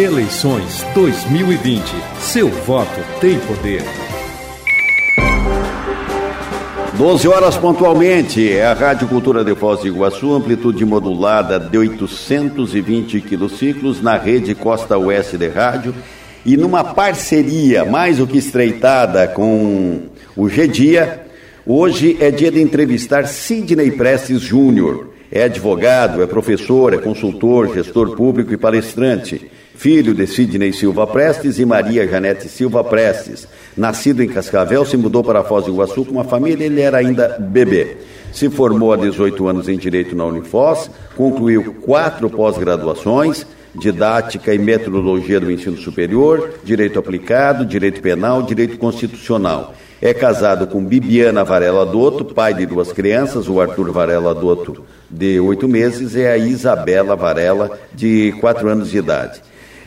Eleições 2020. Seu voto tem poder. 12 horas pontualmente, é a Rádio Cultura de Foz do Iguaçu, amplitude modulada de 820 quilociclos na rede Costa Oeste de Rádio e numa parceria mais do que estreitada com o G-Dia, hoje é dia de entrevistar Sidney Prestes Júnior. É advogado, é professor, é consultor, gestor público e palestrante. Filho de Sidney Silva Prestes e Maria Janete Silva Prestes. Nascido em Cascavel, se mudou para Foz do Iguaçu com uma família, ele era ainda bebê. Se formou há 18 anos em Direito na Unifoz, concluiu quatro pós-graduações, didática e metodologia do ensino superior, direito aplicado, direito penal, direito constitucional. É casado com Bibiana Varela Dotto, pai de duas crianças, o Arthur Varela Dotto, de oito meses, e a Isabela Varela, de quatro anos de idade.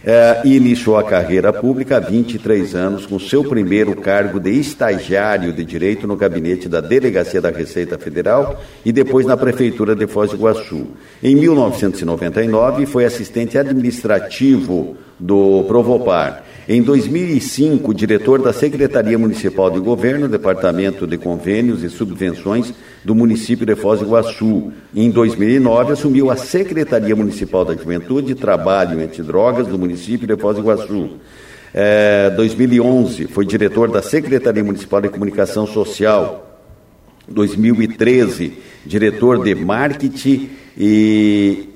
É, iniciou a carreira pública há 23 anos, com seu primeiro cargo de estagiário de direito no gabinete da Delegacia da Receita Federal e depois na Prefeitura de Foz do Iguaçu. Em 1999, foi assistente administrativo do Provopar. Em 2005, diretor da Secretaria Municipal de Governo, Departamento de Convênios e Subvenções do município de Foz do Iguaçu. Em 2009, assumiu a Secretaria Municipal da Juventude, Trabalho e Antidrogas do município de Foz do Iguaçu. É, 2011, foi diretor da Secretaria Municipal de Comunicação Social. 2013, diretor de Marketing e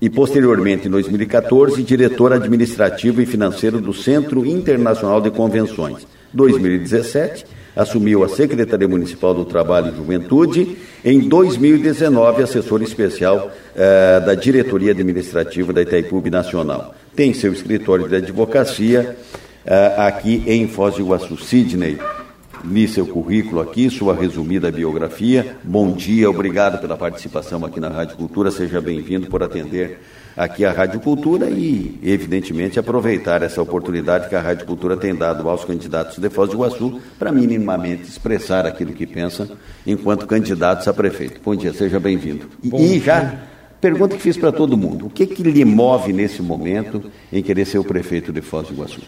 e, posteriormente, em 2014, diretor administrativo e financeiro do Centro Internacional de Convenções. 2017, assumiu a Secretaria Municipal do Trabalho e Juventude. Em 2019, assessor especial eh, da Diretoria Administrativa da Itaipu Nacional. Tem seu escritório de advocacia eh, aqui em Foz do Iguaçu. Sidney, li seu currículo aqui, sua resumida biografia. Bom dia, obrigado pela participação aqui na Rádio Cultura. Seja bem-vindo por atender aqui a Rádio Cultura e, evidentemente, aproveitar essa oportunidade que a Rádio Cultura tem dado aos candidatos de Foz do Iguaçu para minimamente expressar aquilo que pensam enquanto candidatos a prefeito. Bom dia, seja bem-vindo. E, e já pergunta que fiz para todo mundo: o que, que lhe move nesse momento em querer ser o prefeito de Foz do Iguaçu?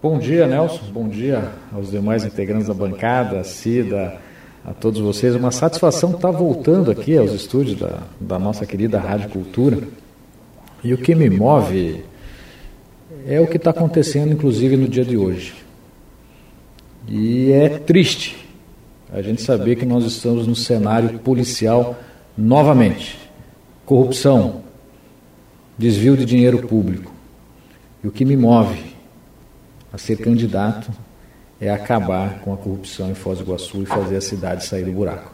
Bom dia, Nelson. Bom dia aos demais integrantes da bancada, a Cida, a todos vocês. Uma satisfação estar voltando aqui aos estúdios da, da nossa querida Rádio Cultura. E o que me move é o que está acontecendo, inclusive, no dia de hoje. E é triste a gente saber que nós estamos no cenário policial novamente. Corrupção, desvio de dinheiro público. E o que me move ser candidato é acabar com a corrupção em Foz do Iguaçu e fazer a cidade sair do buraco.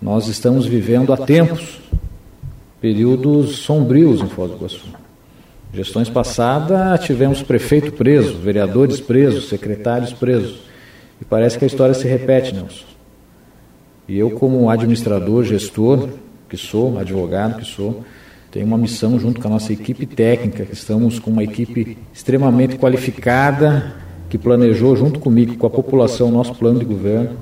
Nós estamos vivendo há tempos períodos sombrios em Foz do Iguaçu. Gestões passadas tivemos prefeito preso, vereadores presos, secretários presos. E parece que a história se repete, Nelson. E eu, como administrador, gestor, que sou, advogado que sou, tem uma missão junto com a nossa equipe técnica, que estamos com uma equipe extremamente qualificada, que planejou junto comigo, com a população, o nosso plano de governo,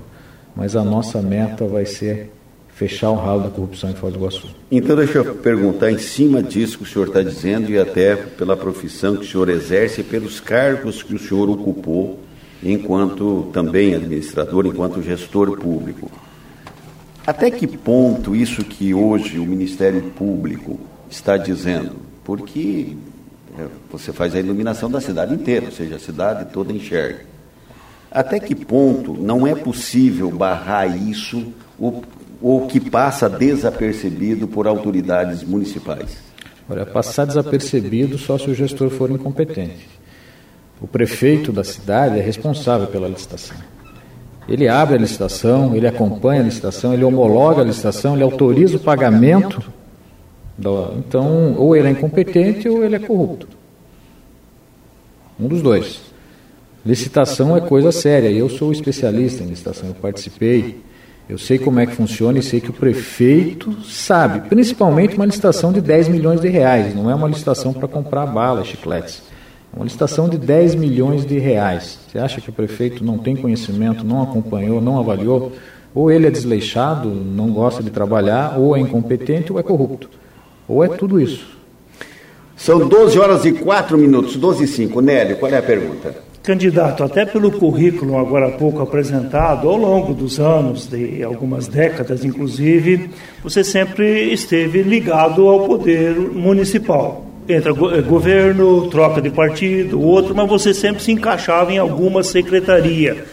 mas a nossa meta vai ser fechar o ralo da corrupção em Foz do Iguaçu. Então deixa eu perguntar em cima disso que o senhor está dizendo e até pela profissão que o senhor exerce e pelos cargos que o senhor ocupou enquanto também administrador, enquanto gestor público. Até que ponto isso que hoje o Ministério Público está dizendo, porque é, você faz a iluminação da cidade inteira, ou seja, a cidade toda enxerga. Até que ponto não é possível barrar isso ou, que passa desapercebido por autoridades municipais? Olha, passar desapercebido só se o gestor for incompetente. O prefeito da cidade é responsável pela licitação. Ele abre a licitação, ele acompanha a licitação, ele homologa a licitação, ele autoriza o pagamento então, ou ele é incompetente ou ele é corrupto. Um dos dois. Licitação é coisa séria. Eu sou especialista em licitação, eu participei. Eu sei como é que funciona e sei que o prefeito sabe, principalmente uma licitação de 10 milhões de reais, não é uma licitação para comprar balas, chicletes. É uma licitação de 10 milhões de reais. Você acha que o prefeito não tem conhecimento, não acompanhou, não avaliou? Ou ele é desleixado, não gosta de trabalhar, ou é incompetente, ou é corrupto. Ou é tudo isso? São 12 horas e 4 minutos, 12 e 5. Nélio, qual é a pergunta? Candidato, até pelo currículo agora há pouco apresentado, ao longo dos anos, de algumas décadas inclusive, você sempre esteve ligado ao poder municipal. Entra eh, governo, troca de partido, outro, mas você sempre se encaixava em alguma secretaria.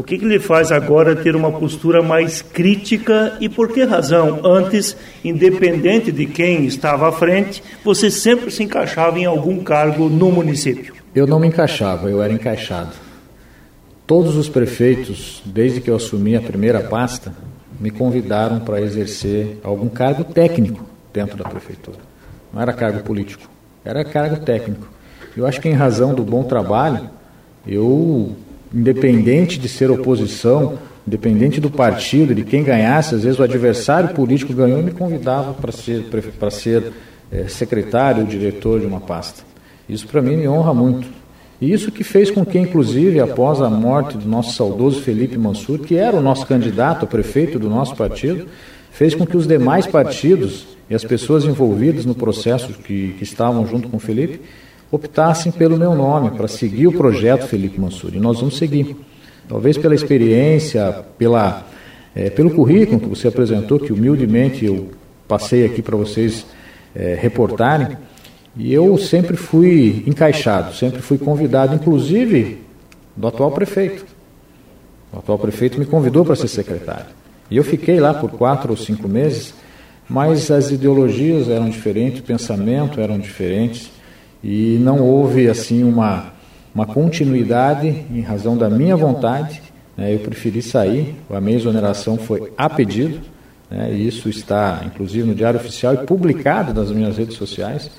O que, que lhe faz agora ter uma postura mais crítica e por que razão? Antes, independente de quem estava à frente, você sempre se encaixava em algum cargo no município. Eu não me encaixava, eu era encaixado. Todos os prefeitos, desde que eu assumi a primeira pasta, me convidaram para exercer algum cargo técnico dentro da prefeitura. Não era cargo político, era cargo técnico. Eu acho que em razão do bom trabalho, eu, independente de ser oposição, independente do partido, de quem ganhasse, às vezes o adversário político ganhou e me convidava para ser, para ser é, secretário ou diretor de uma pasta. Isso para mim me honra muito. E isso que fez com que, inclusive, após a morte do nosso saudoso Felipe Mansur, que era o nosso candidato a prefeito do nosso partido, fez com que os demais partidos e as pessoas envolvidas no processo que, que estavam junto com o Felipe optassem pelo meu nome para seguir o projeto Felipe Mansur. E nós vamos seguir. Talvez pela experiência, pela, é, pelo currículo que você apresentou, que humildemente eu passei aqui para vocês é, reportarem e eu sempre fui encaixado, sempre fui convidado, inclusive do atual prefeito. O atual prefeito me convidou para ser secretário. E eu fiquei lá por quatro ou cinco meses, mas as ideologias eram diferentes, o pensamento eram diferentes, e não houve assim uma, uma continuidade em razão da minha vontade. Né, eu preferi sair, a minha exoneração foi a pedido, né, e isso está inclusive no Diário Oficial e publicado nas minhas redes sociais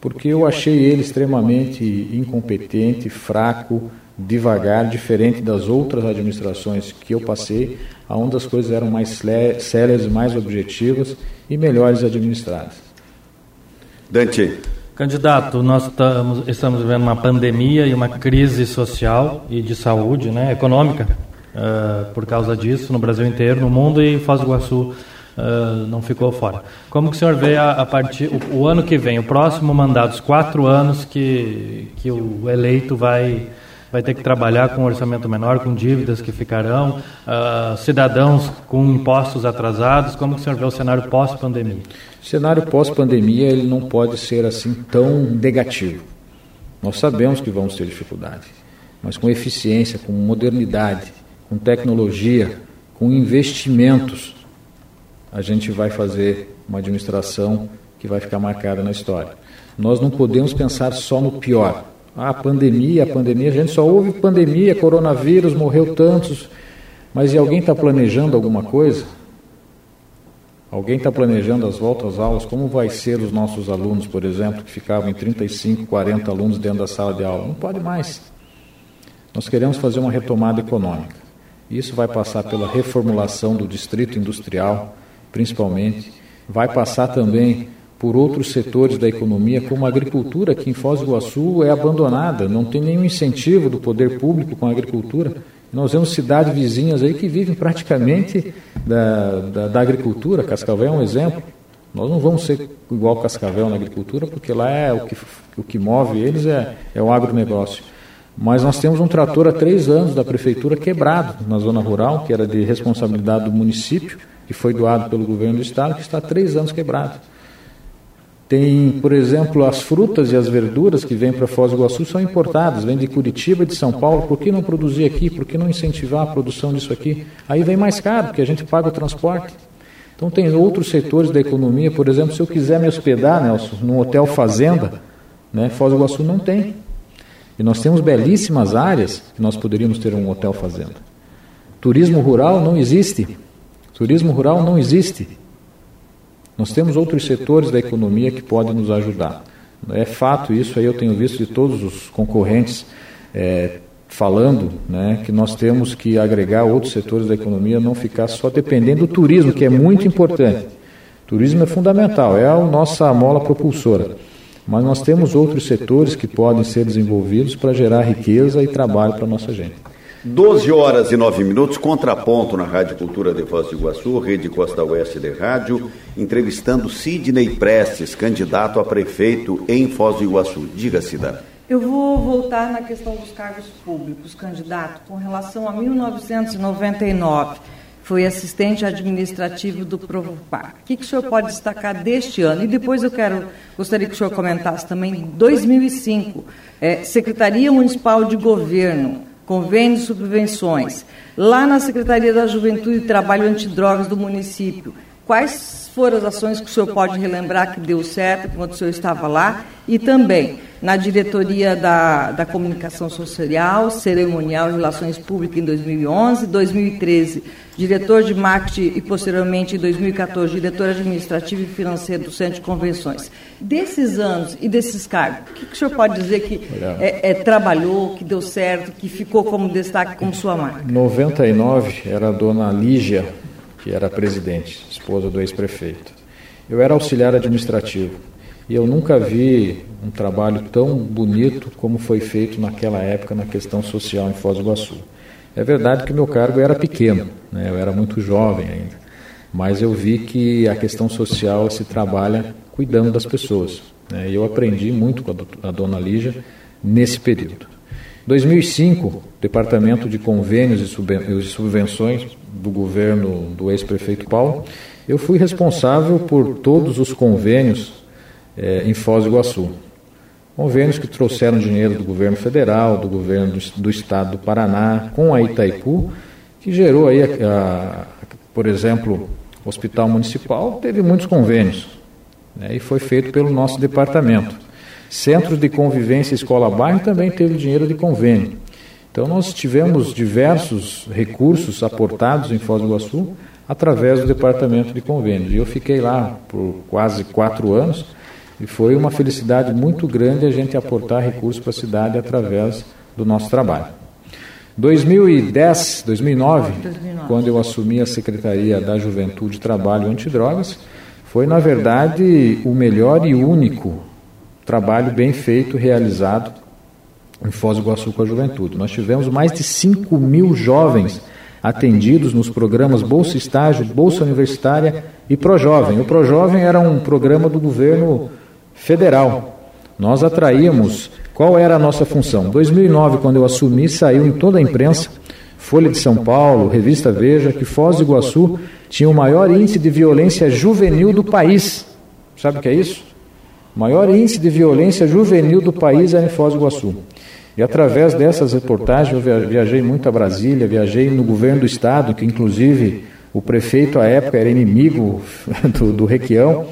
porque eu achei ele extremamente incompetente, fraco, devagar, diferente das outras administrações que eu passei, onde as coisas eram mais sérias, mais objetivas e melhores administradas. Dante. Candidato, nós estamos, estamos vivendo uma pandemia e uma crise social e de saúde, né, econômica, uh, por causa disso, no Brasil inteiro, no mundo e Foz do Iguaçu uh, não ficou fora. Como que o senhor vê a, a partir o, o, ano que vem, o próximo mandato, os quatro anos que, que o eleito vai vai ter que trabalhar com um orçamento menor, com dívidas que ficarão, uh, cidadãos com impostos atrasados. Como que o senhor vê o cenário pós-pandemia? O cenário pós-pandemia ele não pode ser assim tão negativo. Nós sabemos que vamos ter dificuldade, mas com eficiência, com modernidade, com tecnologia, com investimentos, a gente vai fazer uma administração que vai ficar marcada na história. Nós não podemos pensar só no pior. Ah, pandemia, pandemia, a gente só ouve pandemia, coronavírus, morreu tantos. Mas e alguém está planejando alguma coisa? Alguém está planejando as voltas às aulas? Como vai ser os nossos alunos, por exemplo, que ficavam em 35, 40 alunos dentro da sala de aula? Não pode mais. Nós queremos fazer uma retomada econômica. Isso vai passar pela reformulação do distrito industrial, principalmente, vai passar também por outros setores da economia, como a agricultura, que em Foz do Iguaçu é abandonada, não tem nenhum incentivo do poder público com a agricultura. Nós vemos cidades vizinhas aí que vivem praticamente da, da, da agricultura, Cascavel é um exemplo. Nós não vamos ser igual Cascavel na agricultura, porque lá é o que, o que move eles é, é o agronegócio. Mas nós temos um trator há três anos da prefeitura quebrado na zona rural, que era de responsabilidade do município, que foi doado pelo governo do estado, que está há três anos quebrado. Tem, por exemplo, as frutas e as verduras que vêm para Foz do Iguaçu são importadas, vêm de Curitiba de São Paulo. Por que não produzir aqui? Por que não incentivar a produção disso aqui? Aí vem mais caro, porque a gente paga o transporte. Então tem outros setores da economia, por exemplo, se eu quiser me hospedar, Nelson, num hotel fazenda, né, Foz do Iguaçu não tem. E nós temos belíssimas áreas que nós poderíamos ter um hotel fazenda. Turismo rural não existe. Turismo rural não existe. Nós temos outros setores da economia que podem nos ajudar. É fato isso aí, eu tenho visto de todos os concorrentes é, falando né, que nós temos que agregar outros setores da economia, não ficar só dependendo do turismo, que é muito importante. turismo é fundamental, é a nossa mola propulsora. Mas nós temos outros setores que podem ser desenvolvidos para gerar riqueza e trabalho para a nossa gente. 12 horas e 9 minutos, contraponto na Rádio Cultura de Foz do Iguaçu, Rede Costa Oeste de Rádio, entrevistando Sidney Prestes, candidato a prefeito em Foz do Iguaçu. Diga, Cida. Eu vou voltar na questão dos cargos públicos, candidato, com relação a 1999. Foi assistente administrativo do Provopar. O que, que o senhor pode destacar deste ano? E depois eu quero, gostaria que o senhor comentasse também 2005, é, Secretaria Municipal de Governo convênios e subvenções. Lá na Secretaria da Juventude e Trabalho Antidrogas do município, quais foram as ações que o senhor pode relembrar que deu certo quando o senhor estava lá? E também na diretoria da, da comunicação social, cerimonial e relações públicas em 2011, 2013, diretor de marketing e posteriormente em 2014, diretor administrativo e financeiro do Centro de Convenções. Desses anos e desses cargos, o que, que o senhor pode dizer que é, é, trabalhou, que deu certo, que ficou como destaque como sua marca? 99 era a dona Lígia, que era presidente, esposa do ex-prefeito. Eu era auxiliar administrativo e eu nunca vi um trabalho tão bonito como foi feito naquela época na questão social em Foz do Iguaçu. É verdade que meu cargo era pequeno, né? eu era muito jovem ainda, mas eu vi que a questão social se trabalha cuidando das pessoas. Né? E eu aprendi muito com a dona Lígia nesse período. 2005, Departamento de Convênios e Subvenções do governo do ex-prefeito Paulo, eu fui responsável por todos os convênios é, em Foz do Iguaçu. Convênios que trouxeram dinheiro do governo federal, do governo do, do estado do Paraná, com a Itaipu, que gerou aí, a, a, por exemplo, o Hospital Municipal teve muitos convênios, né, e foi feito pelo nosso departamento. Centros de Convivência Escola Bairro também teve dinheiro de convênio. Então nós tivemos diversos recursos aportados em Foz do Iguaçu através do departamento de convênios. E eu fiquei lá por quase quatro anos e foi uma felicidade muito grande a gente aportar recursos para a cidade através do nosso trabalho. 2010, 2009, 2009, quando eu assumi a Secretaria da Juventude, Trabalho e Antidrogas, foi, na verdade, o melhor e único trabalho bem feito, realizado em Foz do Iguaçu com a juventude. Nós tivemos mais de 5 mil jovens atendidos nos programas Bolsa Estágio, Bolsa Universitária e Projovem. O Projovem era um programa do governo federal. Nós atraíamos. Qual era a nossa função? 2009, quando eu assumi, saiu em toda a imprensa, Folha de São Paulo, Revista Veja, que Foz do Iguaçu tinha o maior índice de violência juvenil do país. Sabe o que é isso? O maior índice de violência juvenil do país era em Foz do Iguaçu. E através dessas reportagens eu viajei muito a Brasília, viajei no governo do estado, que inclusive o prefeito à época era inimigo do, do Requião.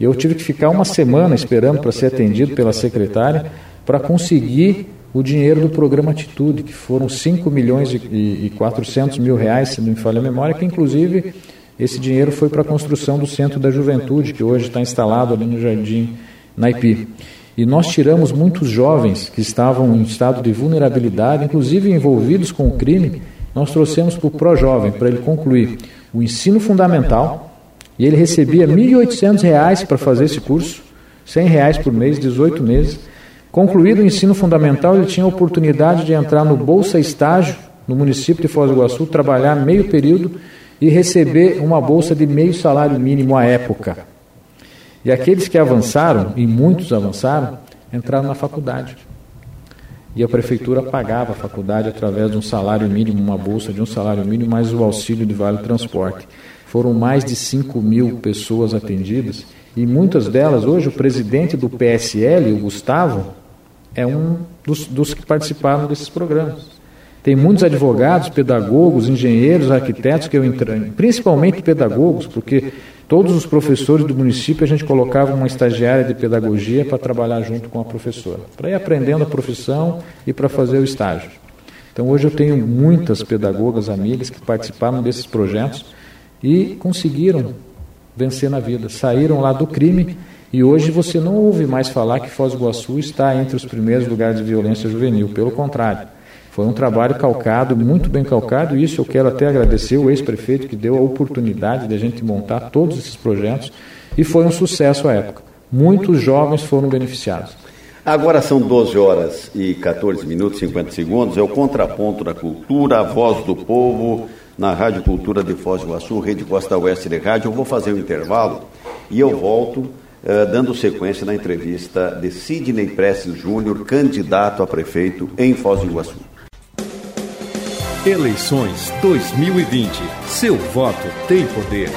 Eu tive que ficar uma semana esperando para ser atendido pela secretária para conseguir o dinheiro do programa Atitude, que foram 5 milhões e 400 mil reais, se não me falha a memória, que inclusive esse dinheiro foi para a construção do Centro da Juventude, que hoje está instalado ali no Jardim Naipi. E nós tiramos muitos jovens que estavam em estado de vulnerabilidade, inclusive envolvidos com o crime, nós trouxemos para o Pro-Jovem, para ele concluir o ensino fundamental, e ele recebia R$ 1.800 para fazer esse curso, R$ reais por mês, 18 meses. Concluído o ensino fundamental, ele tinha a oportunidade de entrar no Bolsa Estágio, no município de Foz do Iguaçu, trabalhar meio período e receber uma bolsa de meio salário mínimo à época. E aqueles que avançaram, e muitos avançaram, entraram na faculdade. E a prefeitura pagava a faculdade através de um salário mínimo, uma bolsa de um salário mínimo, mais o auxílio de vale transporte. Foram mais de 5 mil pessoas atendidas e muitas delas, hoje, o presidente do PSL, o Gustavo, é um dos, dos que participaram desses programas. Tem muitos advogados, pedagogos, engenheiros, arquitetos que eu entrei, principalmente pedagogos, porque todos os professores do município a gente colocava uma estagiária de pedagogia para trabalhar junto com a professora, para ir aprendendo a profissão e para fazer o estágio. Então hoje eu tenho muitas pedagogas amigas que participaram desses projetos e conseguiram vencer na vida. Saíram lá do crime e hoje você não ouve mais falar que Foz do Iguaçu está entre os primeiros lugares de violência juvenil. Pelo contrário, foi um trabalho calcado, muito bem calcado, e isso eu quero até agradecer o ex-prefeito que deu a oportunidade de a gente montar todos esses projetos e foi um sucesso à época. Muitos jovens foram beneficiados. Agora são 12 horas e 14 minutos e 50 segundos. É o contraponto da cultura, a voz do povo, na Rádio Cultura de Foz do Iguaçu, Rede Costa Oeste de Rádio. Eu vou fazer um intervalo e eu volto uh, dando sequência na entrevista de Sidney Prestes Júnior, candidato a prefeito em Foz do Iguaçu. Eleições 2020. Seu voto tem poder.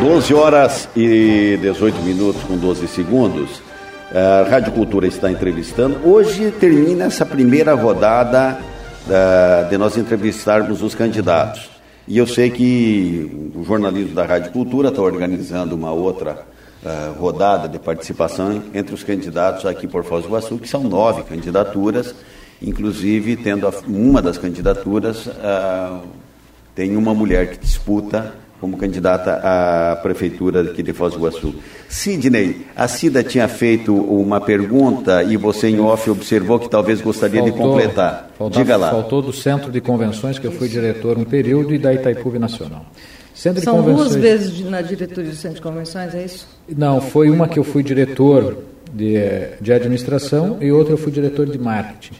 12 horas e 18 minutos com 12 segundos. A Rádio Cultura está entrevistando. Hoje termina essa primeira rodada uh, de nós entrevistarmos os candidatos. E eu sei que o jornalismo da Rádio Cultura está organizando uma outra uh, rodada de participação entre os candidatos aqui por Foz do Iguaçu, que são nove candidaturas, inclusive tendo a, uma das candidaturas, uh, tem uma mulher que disputa como candidata à prefeitura aqui de Foz do Iguaçu. Sidney, a Cida tinha feito uma pergunta e você em off observou que talvez gostaria faltou, de completar. Faltou, Diga lá. Faltou do Centro de Convenções, que eu fui diretor um período, e da Itaipu Nacional. Centro São duas vezes na diretoria do Centro de Convenções, é isso? Não, foi uma que eu fui diretor de, de administração e outra eu fui diretor de marketing.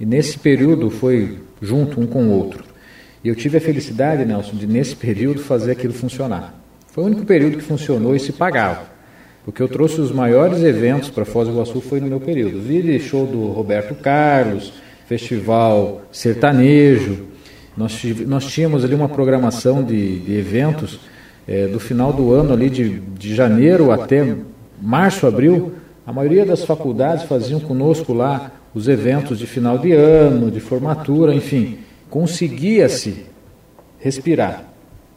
E nesse período foi junto um com o outro. E eu tive a felicidade, Nelson, de nesse período fazer aquilo funcionar. Foi o único período que funcionou e se pagava. Porque eu trouxe os maiores eventos para Foz do Iguaçu foi no meu período. Vi show do Roberto Carlos, festival sertanejo. Nós, nós tínhamos ali uma programação de, de eventos é, do final do ano, ali de, de janeiro até março, abril. A maioria das faculdades faziam conosco lá os eventos de final de ano, de formatura, enfim conseguia-se respirar.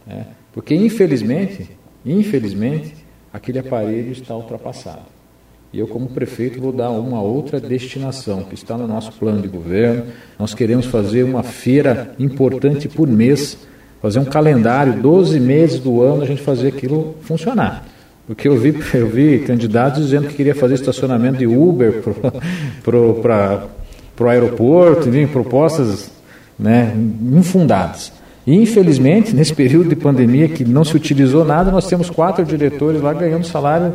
Né? Porque, infelizmente, infelizmente, aquele aparelho está ultrapassado. E eu, como prefeito, vou dar uma outra destinação, que está no nosso plano de governo. Nós queremos fazer uma feira importante por mês, fazer um calendário, 12 meses do ano, a gente fazer aquilo funcionar. Porque eu vi, eu vi candidatos dizendo que queria fazer estacionamento de Uber para o aeroporto, enfim, propostas né, infundadas. E, infelizmente, nesse período de pandemia que não se utilizou nada, nós temos quatro diretores lá ganhando salário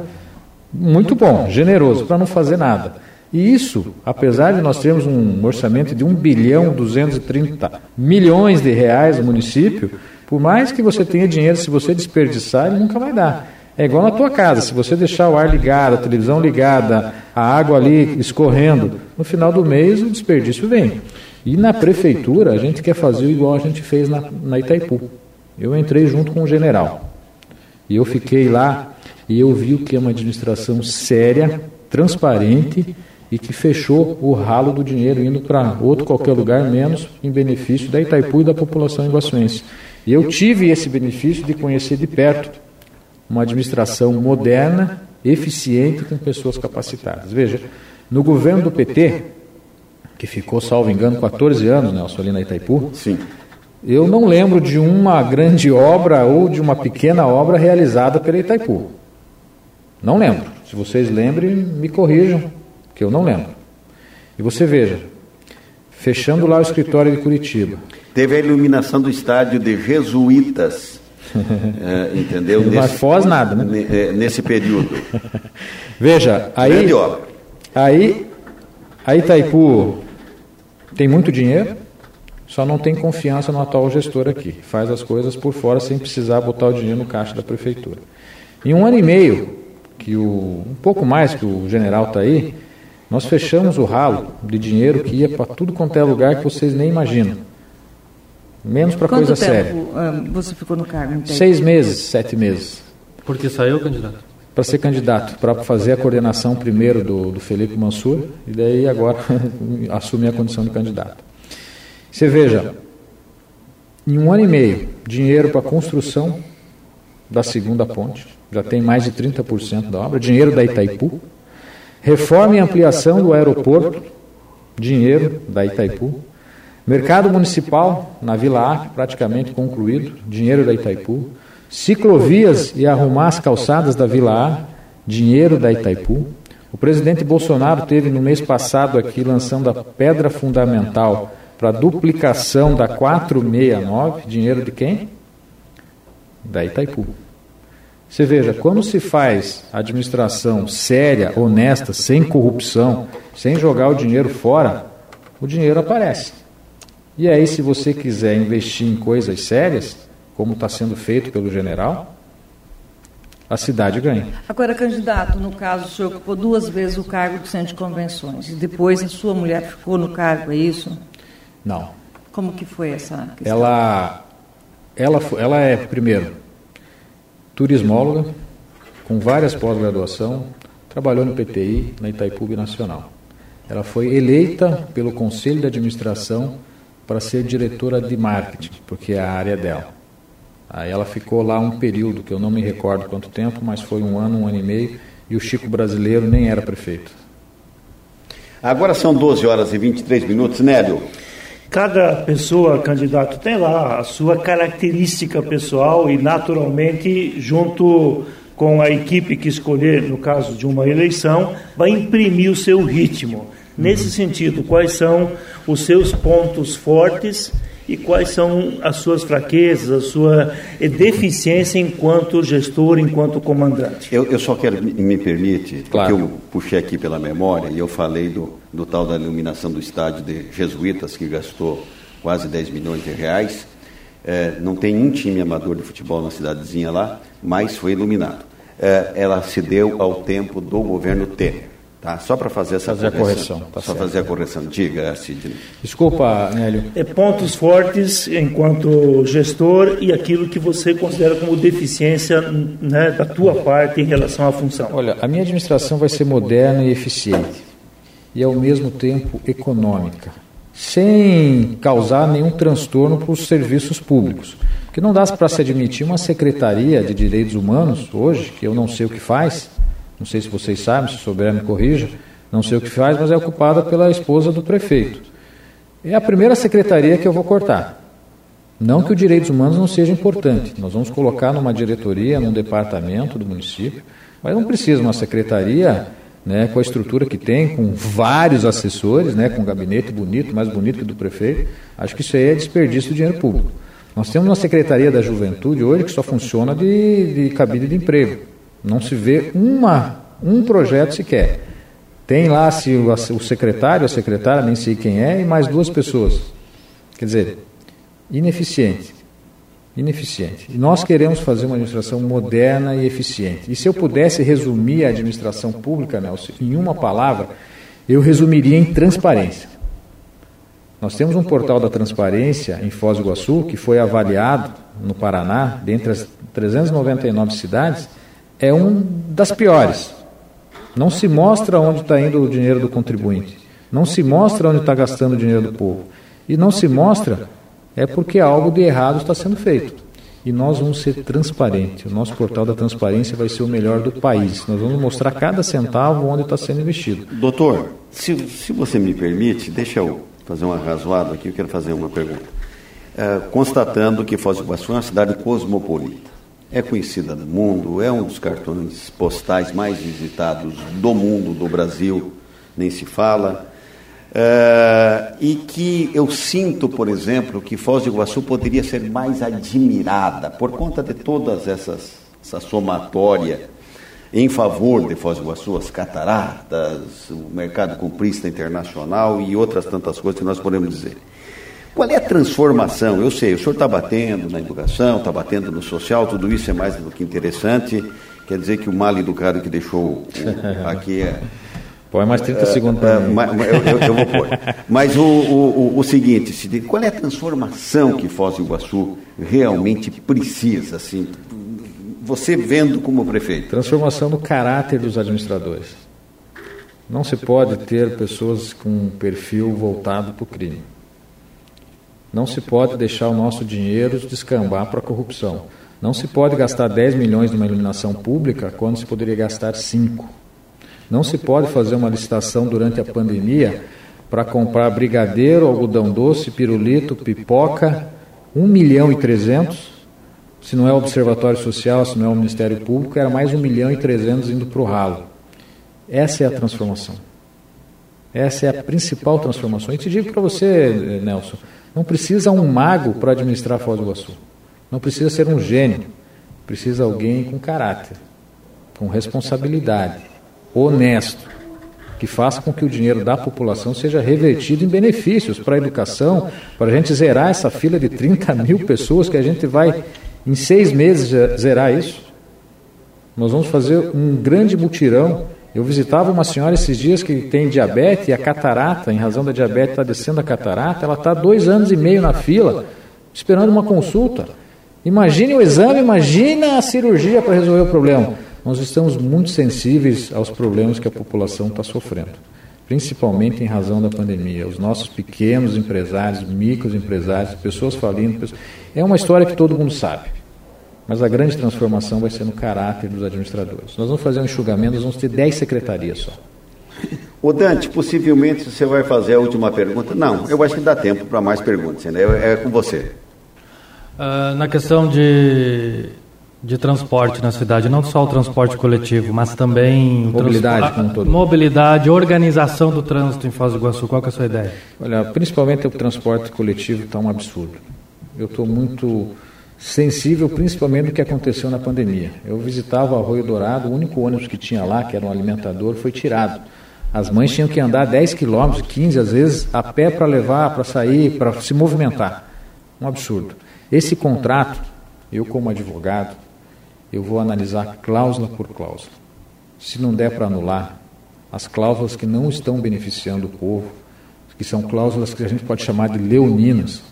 muito bom, generoso, para não fazer nada. E isso, apesar de nós termos um orçamento de 1 bilhão 230 milhões de reais no município, por mais que você tenha dinheiro, se você desperdiçar, ele nunca vai dar. É igual na tua casa, se você deixar o ar ligado, a televisão ligada, a água ali escorrendo, no final do mês o desperdício vem. E na prefeitura a gente quer fazer igual a gente fez na, na Itaipu. Eu entrei junto com o general. E eu fiquei lá e eu vi o que é uma administração séria, transparente e que fechou o ralo do dinheiro indo para outro qualquer lugar, menos em benefício da Itaipu e da população iguaçuense. E eu tive esse benefício de conhecer de perto uma administração moderna, eficiente com pessoas capacitadas. Veja, no governo do PT, que ficou, salvo engano, 14 anos, Nelson, ali na Itaipu. Sim. Eu não lembro de uma grande obra ou de uma pequena obra realizada pela Itaipu. Não lembro. Se vocês lembrem, me corrijam, que eu não lembro. E você veja, fechando lá o escritório de Curitiba. Teve a iluminação do estádio de Jesuítas. É, entendeu? Nesse, Mas Foz nada, né? É, nesse período. Veja, aí. Grande obra. Aí a Itaipu tem muito dinheiro, só não tem confiança no atual gestor aqui. Faz as coisas por fora sem precisar botar o dinheiro no caixa da prefeitura. Em um ano e meio, que o, um pouco mais que o general está aí, nós fechamos o ralo de dinheiro que ia para tudo quanto é lugar que vocês nem imaginam. Menos para coisa tempo, séria. Você ficou no cargo? Seis meses, sete meses. Porque saiu, candidato? para ser candidato, para fazer a coordenação primeiro do, do Felipe Mansur e daí agora assumir a condição de candidato. Você veja, em um ano e meio, dinheiro para a construção da segunda ponte, já tem mais de 30% da obra, dinheiro da Itaipu, reforma e ampliação do aeroporto, dinheiro da Itaipu, mercado municipal na Vila A, praticamente concluído, dinheiro da Itaipu, Ciclovias e arrumar as calçadas da Vila A, dinheiro da Itaipu. O presidente Bolsonaro teve no mês passado aqui lançando a pedra fundamental para a duplicação da 469, dinheiro de quem? Da Itaipu. Você veja, quando se faz administração séria, honesta, sem corrupção, sem jogar o dinheiro fora, o dinheiro aparece. E aí, se você quiser investir em coisas sérias, como está sendo feito pelo general, a cidade ganha. Agora, candidato, no caso, o senhor ocupou duas vezes o cargo do centro de convenções. E depois a sua mulher ficou no cargo, é isso? Não. Como que foi essa questão? Ela, ela, ela é, primeiro, turismóloga, com várias pós-graduação, trabalhou no PTI, na Itaipu Nacional. Ela foi eleita pelo Conselho de Administração para ser diretora de marketing, porque é a área dela. Aí ela ficou lá um período, que eu não me recordo quanto tempo, mas foi um ano, um ano e meio, e o Chico brasileiro nem era prefeito. Agora são 12 horas e 23 minutos, Nélio. Cada pessoa, candidato, tem lá a sua característica pessoal e, naturalmente, junto com a equipe que escolher, no caso de uma eleição, vai imprimir o seu ritmo. Nesse sentido, quais são os seus pontos fortes e quais são as suas fraquezas, a sua deficiência enquanto gestor, enquanto comandante? Eu, eu só quero, me permite, claro. porque eu puxei aqui pela memória e eu falei do, do tal da iluminação do estádio de Jesuítas, que gastou quase 10 milhões de reais. É, não tem um time amador de futebol na cidadezinha lá, mas foi iluminado. É, ela se deu ao tempo do governo Temer. Tá? Só para fazer essa fazer correção. A correção tá Só certo. fazer a correção. Diga, Sidney. Desculpa, Nélio. É pontos fortes enquanto gestor e aquilo que você considera como deficiência né, da tua parte em relação à função. Olha, a minha administração vai ser moderna e eficiente e ao mesmo tempo econômica, sem causar nenhum transtorno para os serviços públicos. Porque não dá para se admitir uma secretaria de direitos humanos hoje, que eu não sei o que faz, não sei se vocês sabem, se souber me corrija, não sei o que faz, mas é ocupada pela esposa do prefeito. É a primeira secretaria que eu vou cortar. Não que o direitos humanos não seja importante, nós vamos colocar numa diretoria, num departamento do município, mas não precisa uma secretaria né, com a estrutura que tem, com vários assessores, né, com um gabinete bonito, mais bonito que do prefeito. Acho que isso aí é desperdício de dinheiro público. Nós temos uma Secretaria da Juventude hoje que só funciona de, de de emprego. Não se vê uma, um projeto sequer. Tem lá se o, o secretário, a secretária, nem sei quem é, e mais duas pessoas. Quer dizer, ineficiente. Ineficiente. E nós queremos fazer uma administração moderna e eficiente. E se eu pudesse resumir a administração pública, Nelson, em uma palavra, eu resumiria em transparência. Nós temos um portal da transparência em Foz do Iguaçu, que foi avaliado no Paraná, dentre as 399 cidades, é um das piores. Não se mostra onde está indo o dinheiro do contribuinte. Não se mostra onde está gastando o dinheiro do povo. E não se mostra é porque algo de errado está sendo feito. E nós vamos ser transparentes. O nosso portal da transparência vai ser o melhor do país. Nós vamos mostrar cada centavo onde está sendo investido. Doutor, se, se você me permite, deixa eu fazer um arrazoado aqui. Eu quero fazer uma pergunta. É, constatando que Foz do Iguaçu é uma cidade cosmopolita é conhecida no mundo, é um dos cartões postais mais visitados do mundo, do Brasil, nem se fala. É, e que eu sinto, por exemplo, que Foz do Iguaçu poderia ser mais admirada por conta de todas essas essa somatória em favor de Foz do Iguaçu, as cataratas, o mercado cumprista internacional e outras tantas coisas que nós podemos dizer. Qual é a transformação? Eu sei, o senhor está batendo na educação, está batendo no social, tudo isso é mais do que interessante. Quer dizer que o mal educado que deixou aqui é. Põe mais 30 segundos para mim. Eu, eu, eu, vou pôr. Mas o, o, o seguinte, qual é a transformação que Foz do Iguaçu realmente precisa, assim, você vendo como prefeito? Transformação no caráter dos administradores. Não se pode ter pessoas com um perfil voltado para o crime. Não se pode deixar o nosso dinheiro descambar para a corrupção. Não se pode gastar 10 milhões numa iluminação pública quando se poderia gastar 5. Não se pode fazer uma licitação durante a pandemia para comprar brigadeiro, algodão doce, pirulito, pipoca, 1 milhão e 300. Se não é o Observatório Social, se não é o Ministério Público, era mais 1 milhão e 300 indo para o ralo. Essa é a transformação. Essa é a principal transformação. E te digo para você, Nelson, não precisa um mago para administrar Foz do Iguaçu. Não precisa ser um gênio. precisa alguém com caráter, com responsabilidade, honesto, que faça com que o dinheiro da população seja revertido em benefícios para a educação, para a gente zerar essa fila de 30 mil pessoas que a gente vai, em seis meses, zerar isso. Nós vamos fazer um grande mutirão. Eu visitava uma senhora esses dias que tem diabetes e a catarata, em razão da diabetes, está descendo a catarata. Ela está dois anos e meio na fila, esperando uma consulta. Imagine o exame, imagina a cirurgia para resolver o problema. Nós estamos muito sensíveis aos problemas que a população está sofrendo, principalmente em razão da pandemia. Os nossos pequenos empresários, microempresários, pessoas falindo. É uma história que todo mundo sabe. Mas a grande transformação vai ser no caráter dos administradores. Nós vamos fazer um enxugamento, nós vamos ter 10 secretarias só. O Dante, possivelmente você vai fazer a última pergunta. Não, eu acho que dá tempo para mais perguntas. Né? É com você. Uh, na questão de, de transporte na cidade, não só o transporte coletivo, mas também mobilidade como todo. Mobilidade, organização do trânsito em Foz do Iguaçu. Qual é a sua ideia? Olha, principalmente o transporte coletivo está um absurdo. Eu estou muito sensível, principalmente do que aconteceu na pandemia. Eu visitava o Arroio Dourado, o único ônibus que tinha lá, que era um alimentador, foi tirado. As mães tinham que andar 10 quilômetros, 15 às vezes, a pé para levar, para sair, para se movimentar. Um absurdo. Esse contrato, eu como advogado, eu vou analisar cláusula por cláusula. Se não der para anular, as cláusulas que não estão beneficiando o povo, que são cláusulas que a gente pode chamar de leoninas,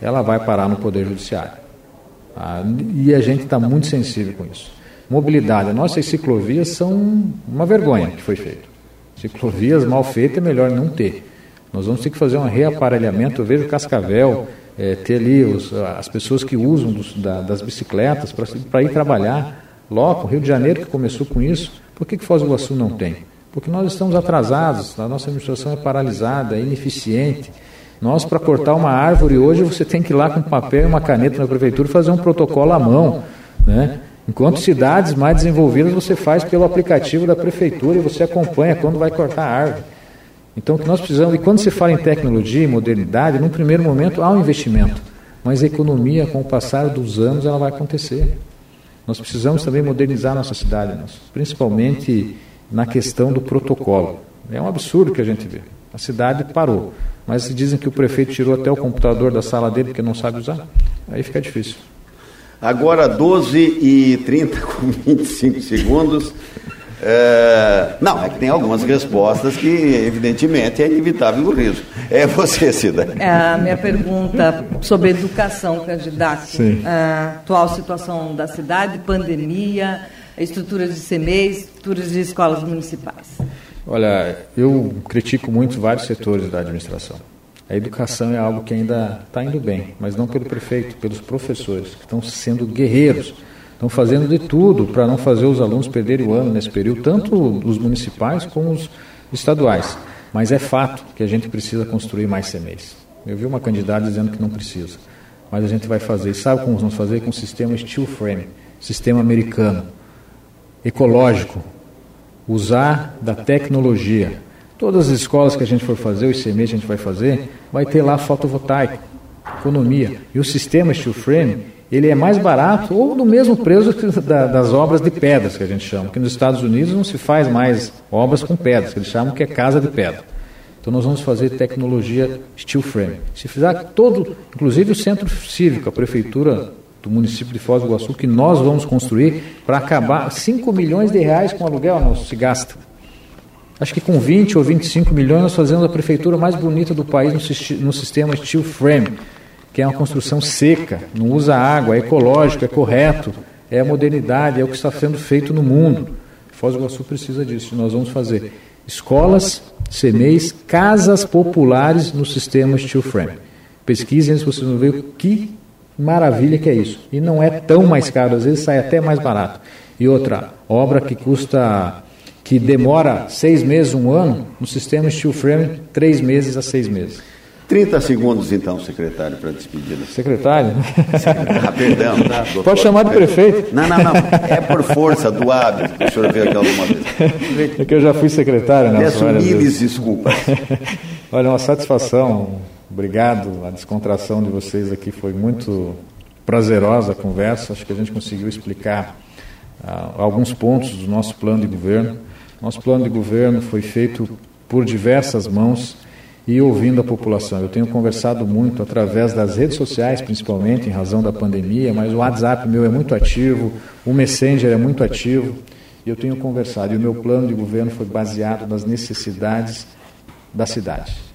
ela vai parar no Poder Judiciário. Ah, e a gente está muito sensível com isso. Mobilidade. As nossas ciclovias são uma vergonha que foi feito. Ciclovias mal feitas é melhor não ter. Nós vamos ter que fazer um reaparelhamento. Eu vejo Cascavel, é, ter ali os, as pessoas que usam dos, da, das bicicletas para ir trabalhar. Logo, Rio de Janeiro que começou com isso, por que, que Foz do Iguaçu não tem? Porque nós estamos atrasados, a nossa administração é paralisada, é ineficiente. Nós, para cortar uma árvore hoje, você tem que ir lá com papel e uma caneta na prefeitura fazer um protocolo à mão. Né? Enquanto cidades mais desenvolvidas, você faz pelo aplicativo da prefeitura e você acompanha quando vai cortar a árvore. Então, o que nós precisamos, e quando se fala em tecnologia e modernidade, num primeiro momento há um investimento, mas a economia, com o passar dos anos, ela vai acontecer. Nós precisamos também modernizar nossa cidade, principalmente na questão do protocolo. É um absurdo que a gente vê. A cidade parou, mas dizem que o prefeito tirou até o computador da sala dele porque não sabe usar. Aí fica difícil. Agora 12 e 30 com 25 segundos. É, não, é que tem algumas respostas que, evidentemente, é inevitável o riso. É você, Cida. É, a minha pergunta sobre educação, candidato. Sim. A atual situação da cidade, pandemia, estruturas de CMEs, estruturas de escolas municipais. Olha, eu critico muito vários setores da administração. A educação é algo que ainda está indo bem, mas não pelo prefeito, pelos professores, que estão sendo guerreiros estão fazendo de tudo para não fazer os alunos perderem o ano nesse período, tanto os municipais como os estaduais. Mas é fato que a gente precisa construir mais CMEs. Eu vi uma candidata dizendo que não precisa, mas a gente vai fazer. E sabe como vamos fazer? Com o sistema steel frame, sistema americano, ecológico, usar da tecnologia. Todas as escolas que a gente for fazer, os CMEs que a gente vai fazer, vai ter lá fotovoltaico, economia. E o sistema steel frame ele é mais barato ou no mesmo preço das obras de pedras que a gente chama, que nos Estados Unidos não se faz mais obras com pedras, que eles chamam que é casa de pedra. Então nós vamos fazer tecnologia steel frame. Se fizer todo, inclusive o centro cívico, a prefeitura do município de Foz do Iguaçu, que nós vamos construir para acabar 5 milhões de reais com aluguel não se gasta. Acho que com 20 ou 25 milhões nós fazemos a prefeitura mais bonita do país no, sistema steel frame que é uma construção seca, não usa água, é ecológico, é correto, é a modernidade, é o que está sendo feito no mundo. Foz do Iguaçu precisa disso. Nós vamos fazer escolas, CMEs, casas populares no sistema steel frame. Pesquisem se vocês vão ver que maravilha que é isso. E não é tão mais caro, às vezes sai até mais barato. E outra, obra que custa, que demora seis meses, um ano, no sistema steel frame, três meses a seis meses. 30 segundos, então, secretário, para despedida. Secretário? Ah, perdão. Tá, Pode chamar de prefeito. Não, não, não. É por força do hábito que o senhor veio aqui alguma vez. É que eu já fui secretário, né? Peço miles desculpas. Olha, uma satisfação. Obrigado. A descontração de vocês aqui foi muito prazerosa conversa. Acho que a gente conseguiu explicar ah, alguns pontos do nosso plano de governo. Nosso plano de governo foi feito por diversas mãos e ouvindo a população. Eu tenho conversado muito através das redes sociais, principalmente em razão da pandemia, mas o WhatsApp meu é muito ativo, o Messenger é muito ativo e eu tenho conversado. E o meu plano de governo foi baseado nas necessidades da cidade.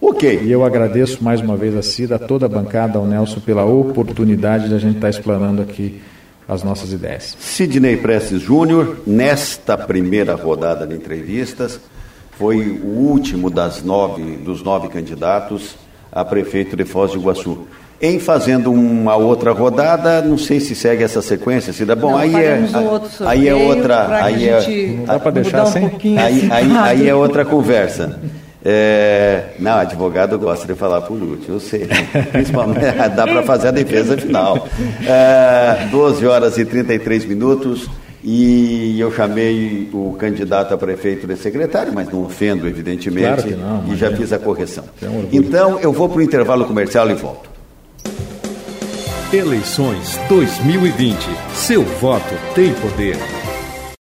Ok. E eu agradeço mais uma vez a Cida, a toda a bancada, ao Nelson, pela oportunidade de a gente estar explanando aqui as nossas ideias. Sidney Prestes Júnior, nesta primeira rodada de entrevistas, foi o último das nove, dos nove candidatos a prefeito de Foz do Iguaçu. Em fazendo uma outra rodada, não sei se segue essa sequência, Cida. Bom, Não, aí é, um aí é outra, aí é, Não dá para deixar um sem. aí, aí, aí é outra conversa. É, não, advogado gosta de falar por último, eu sei. Principalmente dá para fazer a defesa final. É, 12 horas e 33 minutos. E eu chamei o candidato a prefeito de secretário, mas não ofendo, evidentemente, Claro que não, e já fiz a correção. É um. Então, eu vou para o intervalo comercial e volto. Eleições 2020. Seu voto tem poder.